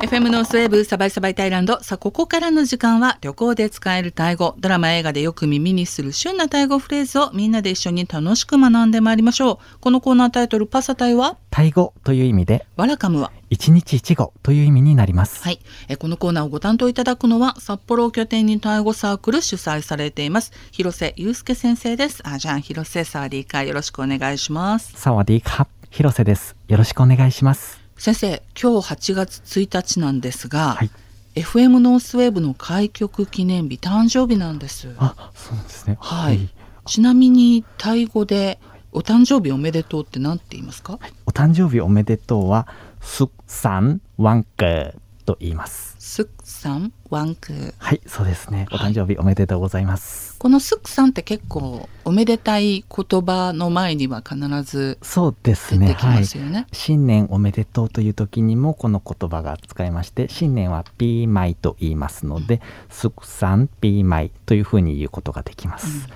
FM ノースウェーブサバイサバイタイランド。さあここからの時間は旅行で使えるタイ語。ドラマ映画でよく耳にする旬なタイ語フレーズをみんなで一緒に楽しく学んでまいりましょう。このコーナータイトルパサタイは？タイ語という意味でワラカムは？一日一語という意味になります。はい、えこのコーナーをご担当いただくのは札幌を拠点にタイ語サークル主催されています広瀬祐介先生です。あじゃあ広瀬サワディーカーよろしくお願いします。サワディーカ広瀬です。よろしくお願いします。先生今日8月1日なんですが、はい。FM ノースウェーブの開局記念日誕生日なんです。あ、そうなんですね。はい、ちなみにタイ語でお誕生日おめでとうって何て言いますか？お誕生日おめでとうはสุขสันต์วันเกิด と言います。สุขสันต์วันเกิดはい、そうですね。お誕生日おめでとうございます。この สุขสันต์ って結構おめでたい言葉の前には必ずそうですね。はい。ますよね。新年おめでとうという時にもこの言葉が使えまして新年はピーマイと言いますので、スクサンピーマイというふうに言うことができます。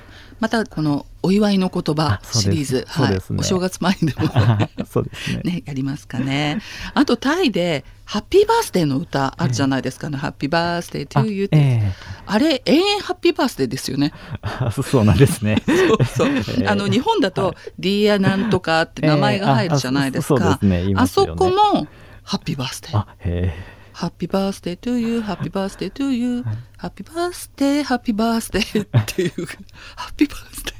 またこのお祝いの言葉シリーズ、そうですねお正月前にでも そうですね。ねやりますかね。あとタイでハッピーバースデーの歌あるじゃないですかね。ハッピーバースデー to you って、えあれ永遠ハッピーバースデーですよね。え そうなんですね。そうそうええあの日本だと Dear なんとかって名前が入るじゃないですか。ええああそすねあそこもハッピーバースデー。ハッピーバースデートゥーユー、ハッピーバースデートゥーユー、ハッピーバースデー、ハッピーバースデーっていう、ハッピーバースデー。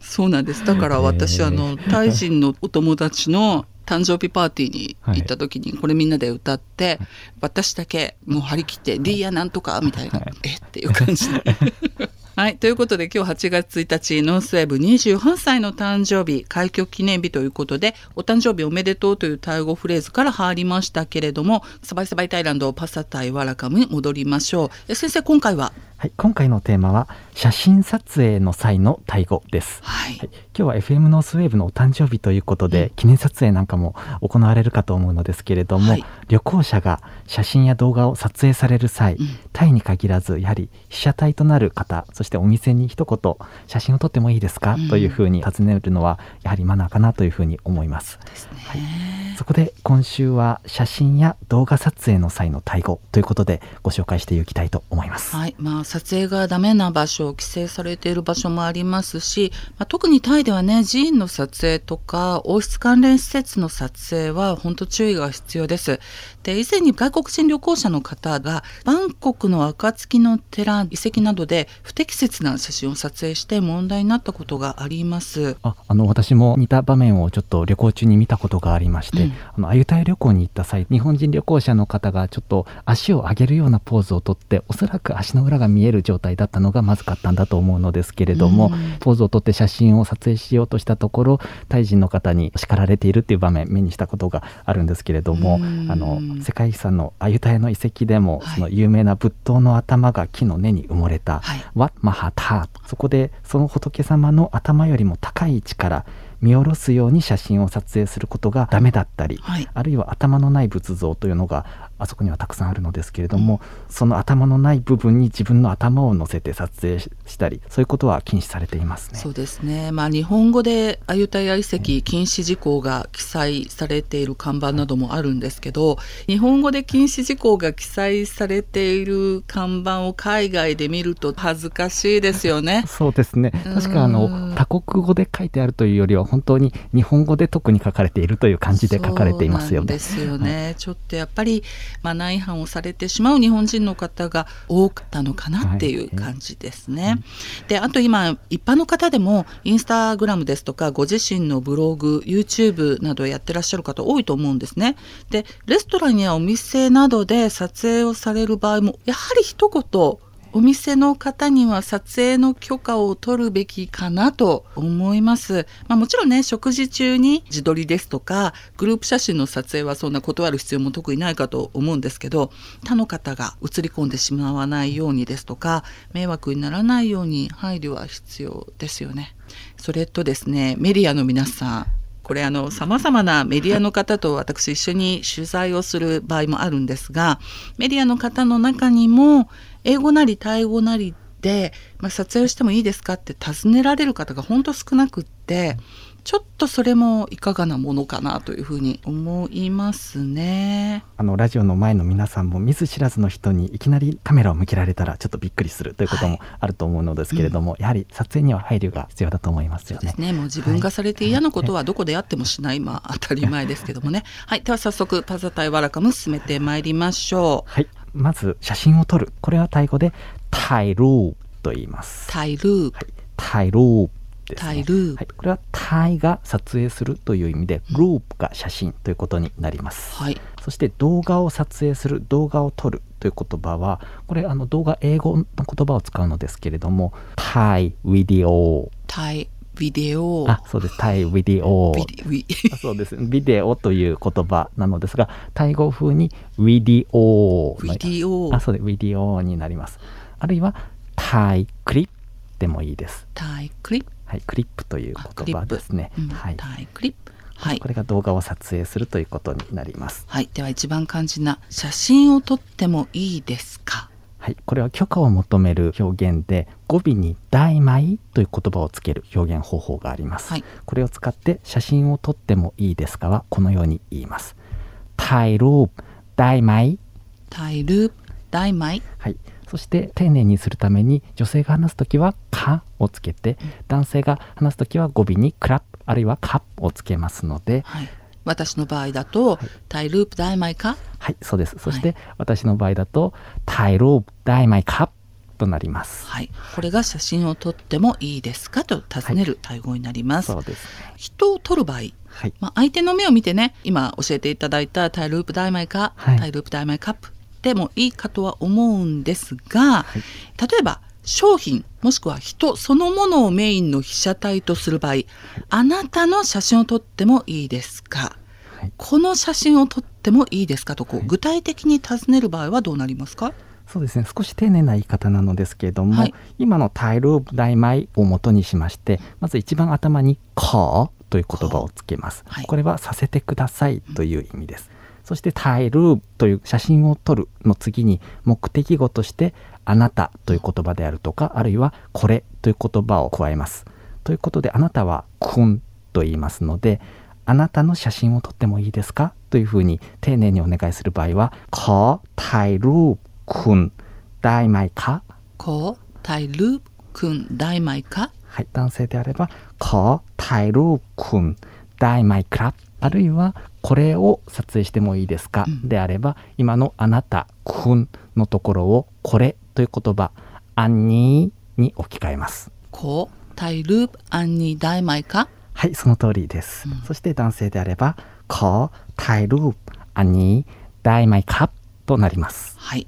そうなんです。だから私、あの、タイ人のお友達の誕生日パーティーに行った時に、これみんなで歌って、私だけもう張り切って、 Dear なんとかみたいな、え？っていう感じで。はい。ということで今日8月1日、ノースウェーブ28歳の誕生日、開局記念日ということで、お誕生日おめでとうというタイ語フレーズから入りましたけれども、サバイサバイタイランドパサタイワラカムに戻りましょう。え先生、今回は？はい、今回のテーマは写真撮影の際のタイ語です。はい。はい、今日は FM ノースウェーブのお誕生日ということで、うん記念撮影なんかも行われるかと思うのですけれども、はい旅行者が写真や動画を撮影される際、うんタイに限らずやはり被写体となる方そしてお店に一言写真を撮ってもいいですか、うんというふうに尋ねるのはやはりマナーかなというふうに思います。ですはいね。そこで今週は写真や動画撮影の際のタイ語ということでご紹介していきたいと思います。はいまあ、撮影がダメな場所規制されている場所もありますし、まあ、特にタイではね寺院の撮影とか王室関連施設の撮影は本当注意が必要です。で以前に外国人旅行者の方がバンコクの暁の寺遺跡などで不適切な写真を撮影して問題になったことがあります。ああの私も似た場面をちょっと旅行中に見たことがありまして、うん。あのアユタヤ旅行に行った際日本人旅行者の方がちょっと足を上げるようなポーズをとっておそらく足の裏が見える状態だったのがまずかったんだと思うのですけれども、うん。ポーズをとって写真を撮影しようとしたところタイ人の方に叱られているっていう場面目にしたことがあるんですけれども、うん。あの世界遺産のアユタヤの遺跡でも、はい。その有名な仏塔の頭が木の根に埋もれた、はい。ワッマハタそこでその仏様の頭よりも高い位置から見下ろすように写真を撮影することがダメだったり、はい。あるいは頭のない仏像というのがあそこにはたくさんあるのですけれども、その頭のない部分に自分の頭を乗せて撮影ししたりそういうことは禁止されていますね。そうですね、まあ、日本語でアユタヤ遺跡禁止事項が記載されている看板などもあるんですけど日本語で禁止事項が記載されている看板を海外で見ると恥ずかしいですよね。そうですねうん確かあの多国語で書いてあるというよりは本当に日本語で特に書かれているという感じで書かれていますよね。ですよね、ちょっとやっぱりマナー違反をされてしまう日本人の方が多かったのかなっていう感じですね。であと今一般の方でもインスタグラムですとかご自身のブログ YouTube などやってらっしゃる方多いと思うんですね。でレストランやお店などで撮影をされる場合もやはり一言お店の方には撮影の許可を取るべきかなと思います。まあ、もちろんね、食事中に自撮りですとか、グループ写真の撮影はそんな断る必要も特にないかと思うんですけど、他の方が映り込んでしまわないようにですとか、迷惑にならないように配慮は必要ですよね。それとですね、メディアの皆さん、これあの様々なメディアの方と私一緒に取材をする場合もあるんですがメディアの方の中にも英語なりタイ語なりで、まあ、撮影してもいいですかって尋ねられる方が本当少なくってちょっとそれもいかがなものかなというふうに思いますね。あのラジオの前の皆さんも見ず知らずの人にいきなりカメラを向けられたらちょっとびっくりするということもあると思うのですけれども、はいうん、やはり撮影には配慮が必要だと思いますよね。ねもう自分がされて嫌なことはどこでやってもしない、まあ当たり前ですけどもね。はい、では早速パザタイワラカム進めてまいりましょう。はい、まず写真を撮る。これはタイ語でタイルーと言います。タイルー、はい、タイルーですね、はい、これはタイが撮影するという意味で、ループが写真ということになります、はい、そして動画を撮影する動画を撮るという言葉はこれあの動画英語の言葉を使うのですけれどもถ่ายวิดีโอ。タイビデオ。あそうです。ถ่ายวิดีโอ そうです。ビデオという言葉なのですがタイ語風に วิดีโอ。วิดีโอ。あそうです。วิดีโอ になります。あるいはถ่ายคลิป でもいいです。ถ่ายคลิป。はい、クリップという言葉ですね。うん、はい、クリップ。はい、これが動画を撮影するということになります。はい、では一番肝心な写真を撮ってもいいですか？はい、これは許可を求める表現で語尾に「大枚」という言葉をつける表現方法があります、はい、これを使って写真を撮ってもいいですかはこのように言います。タイループ大枚タイループ大枚はい。そして丁寧にするために女性が話す時は「か」をつけて男性が話す時は語尾に「クラップ」あるいは「カップ」をつけますので、はい、私の場合だと、はい、タイループ大枚か？はいそうです。そして、私の場合だとタイループ大枚か？となります。はい、これが写真を撮ってもいいですか？と尋ねる対語になります。そうです、ね、人を撮る場合、はい、まあ相手の目を見てね、今教えていただいたタイループ大枚か、タイループ大枚カップてもいいかとは思うんですが、はい、例えば商品もしくは人そのものをメインの被写体とする場合、あなたの写真を撮ってもいいですか、はい、この写真を撮ってもいいですかとこう、具体的に尋ねる場合はどうなりますか？そうですね。少し丁寧な言い方なのですけれども、はい、今のタイル大枚を元にしましてまず一番頭に「か」という言葉をつけます、これはさせてくださいという意味です、そして耐えるという写真を撮るの次に目的語としてあなたという言葉であるとか、あるいはこれという言葉を加えます。ということであなたはくんと言いますので、あなたの写真を撮ってもいいですか？というふうに丁寧にお願いする場合は、こたいるくん大枚か？こたいるくん大枚か？はい、男性であれば、こたいるくん大枚かあるいはこれを撮影してもいいですか、うん、であれば今のあなたくんのところをこれという言葉アンニーに置き換えます。こうタイループアンニー大枚か？はいその通りです、うん、そして男性であればこうタイループアンニー大枚かとなります。はい、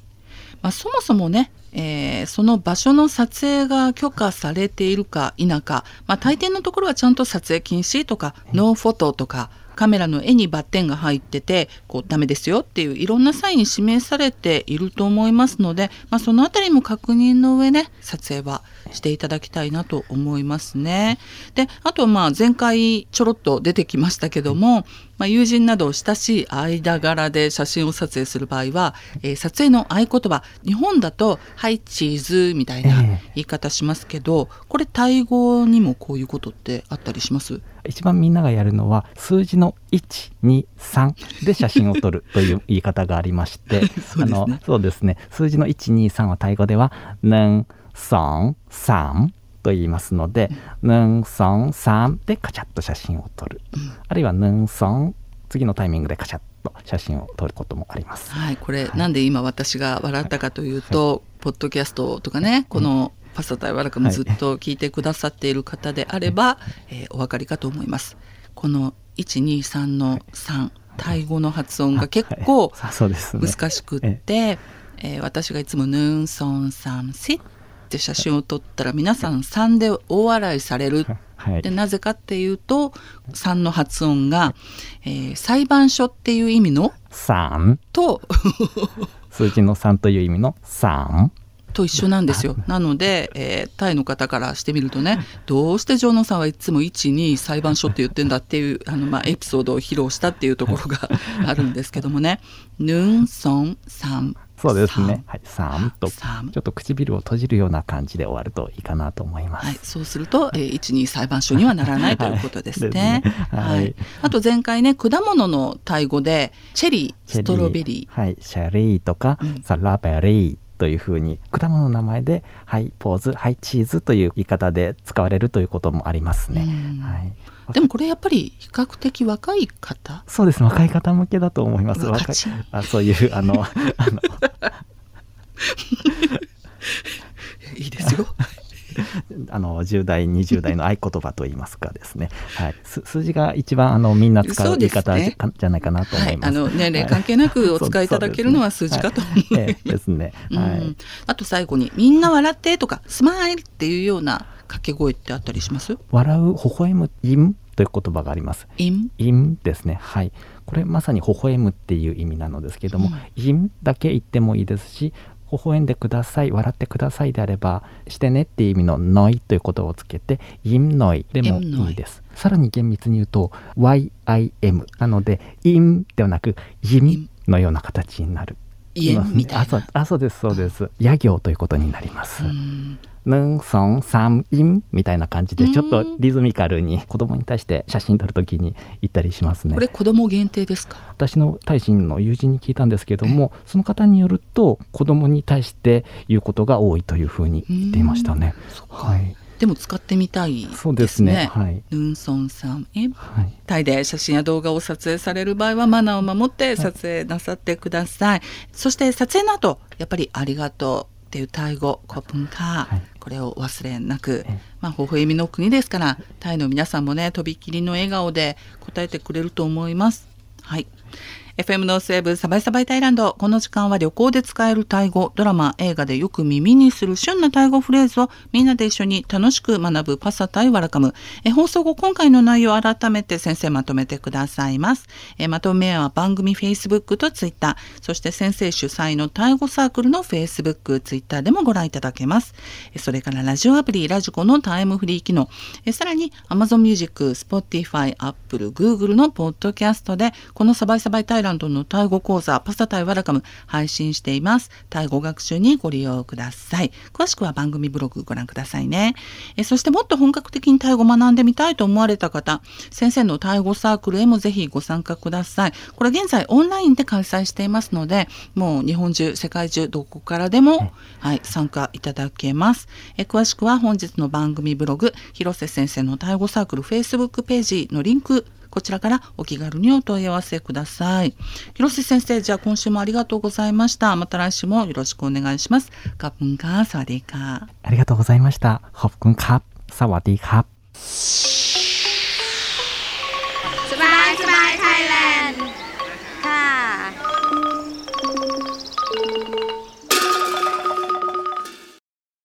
まあ、そもそもねえー、その場所の撮影が許可されているか否か、まあ、大抵のところはちゃんと撮影禁止とかノーフォトとかカメラの絵にバッテンが入っててこうダメですよっていういろんなサインに指名されていると思いますので、まあ、その辺りも確認の上ね撮影はしていただきたいなと思いますね。であとまあ前回ちょろっと出てきましたけども、まあ、友人など親しい間柄で写真を撮影する場合は、えー、撮影の合言葉日本だと「はいチーズ」みたいな言い方しますけど、これタイ語にもこういうことってあったりします？一番みんながやるのは数字の123で写真を撮るという言い方がありまして あのそうですね。数字の123はタイ語では「ヌンソンサン」と言いますので、ヌンソンサンでカチャッと写真を撮る、うん、あるいはヌンソン次のタイミングでカチャッと写真を撮ることもあります。はい、これ、はい、なんで今私が笑ったかというと、はい、ポッドキャストとかね、このパスタ対わらかもずっと聞いてくださっている方であれば、はい、えー、お分かりかと思います。この123の3、タイ語の発音が結構難しくって、ええ。ー、私がいつも「ヌンソンサンシ」って写真を撮ったら皆さん3で大笑いされる。はい、でなぜかっていうと3の発音が、えー、裁判所っていう意味の3と 数字の3という意味の3と一緒なんですよ。なので、えー、タイの方からしてみるとねどうしてジョーノさんはいつも12裁判所って言ってんだっていう あの、まあ、エピソードを披露したっていうところがあるんですけどもね「ヌンソンサンそうですね。はい、三と。ちょっと唇を閉じるような感じで終わるといいかなと思います。はい、そうすると、えー、一二裁判所にはならないということですね。はい、はい、あと前回ね果物のタイ語でチェリー、ストロベリー、はい、シャリーとか、うん、サラベリー。というふうに果物の名前で「はいポーズ」「はいチーズ」という言い方で使われるということもありますね。はい、でもこれやっぱり比較的若い方？そうです若い方向けだと思います。若いあそういうあのあの。いいですよ あの10代20代の合言葉といいますかですね、はい、数字が一番あのみんな使う言い方じ,、ね、じゃないかなと思います、はい、あの年齢関係なくお使いいただけるのは数字かと思います。はい、ですね、はい、あと最後に「みんな笑って」とか「スマイル」っていうような掛け声ってあったりします？笑う微笑む「ยิ้ม」という言葉があります。インインですね。はい。これまさに微笑むっていう意味なのですけども、うん、インだけ言ってもいいですし、微笑んでください、笑ってくださいであれば、してねっていう意味のหน่อย ということをつけて、ยิ้มหน่อย でもいいです。さらに厳密に言うと、YIM なので、インではなく、ยิ้ม のような形になる。ยิ้ม みたいな。あ、そうです、そうです。野行ということになります。ヌンソンサンインみたいな感じでちょっとリズミカルに子供に対して写真撮るときに言ったりしますね。これ子供限定ですか？私の大臣の友人に聞いたんですけどもその方によると子供に対して言うことが多いというふうに言っていましたね。はいでも使ってみたい、ね、そうですね。はい。ヌンソンさんへ、はい、タイで写真や動画を撮影される場合はマナーを守って撮影なさってください。はい、そして撮影の後やっぱりありがとうっていうタイ語コプンカー、これを忘れなく、まあ微笑みの国ですからタイの皆さんもねとびきりの笑顔で答えてくれると思います。はい FM ノースウェーブサバイサバイタイランド。この時間は旅行で使えるタイ語、ドラマ、映画でよく耳にする旬なタイ語フレーズをみんなで一緒に楽しく学ぶパサタイワラカム。え放送後、今回の内容を改めて先生まとめてくださいます。えまとめは番組 Facebook と Twitter、そして先生主催のタイ語サークルの Facebook、Twitter でもご覧いただけます。それからラジオアプリ、ラジコのタイムフリー機能、えさらに Amazon Music、Spotify、Apple、Google のポッドキャストで、このサバイサバイタイランドランドのタイ語講座パスタタイワラカム配信しています。タイ語学習にご利用ください。詳しくは番組ブログご覧くださいね。えそしてもっと本格的にタイ語学んでみたいと思われた方、先生のタイ語サークルへもぜひご参加ください。これ現在オンラインで開催していますので、もう日本中、世界中どこからでも、はい、参加いただけます。え詳しくは本日の番組ブログ、広瀬先生のタイ語サークル Facebook ページのリンクこちらからお気軽にお問い合わせください。広瀬先生じゃあ今週もありがとうございました。また来週もよろしくお願いします。カプンカーサワディーカー。ありがとうございました。ホップンカーサワディーカ